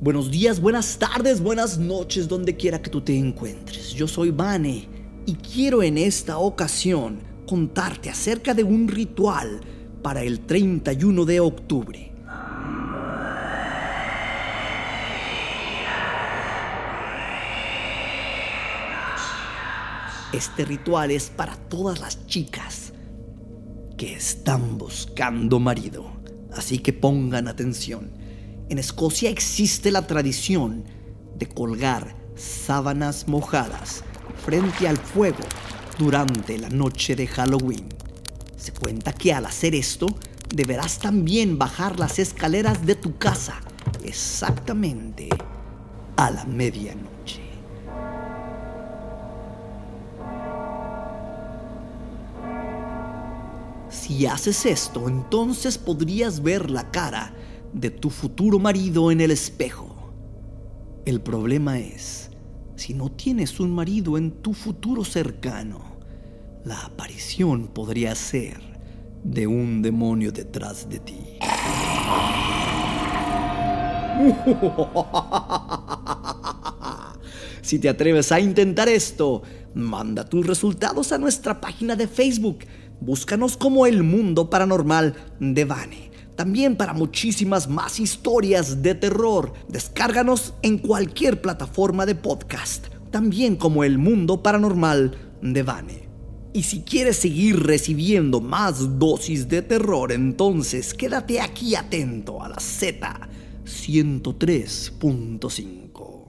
Buenos días, buenas tardes, buenas noches, donde quiera que tú te encuentres. Yo soy Vane y quiero en esta ocasión contarte acerca de un ritual para el 31 de octubre. Este ritual es para todas las chicas que están buscando marido. Así que pongan atención. En Escocia existe la tradición de colgar sábanas mojadas frente al fuego durante la noche de Halloween. Se cuenta que al hacer esto deberás también bajar las escaleras de tu casa exactamente a la medianoche. Si haces esto, entonces podrías ver la cara de tu futuro marido en el espejo. El problema es, si no tienes un marido en tu futuro cercano, la aparición podría ser de un demonio detrás de ti. Si te atreves a intentar esto, manda tus resultados a nuestra página de Facebook Búscanos como El Mundo Paranormal de Vane. También para muchísimas más historias de terror, descárganos en cualquier plataforma de podcast, también como El Mundo Paranormal de Vane. Y si quieres seguir recibiendo más dosis de terror, entonces quédate aquí atento a la Z 103.5.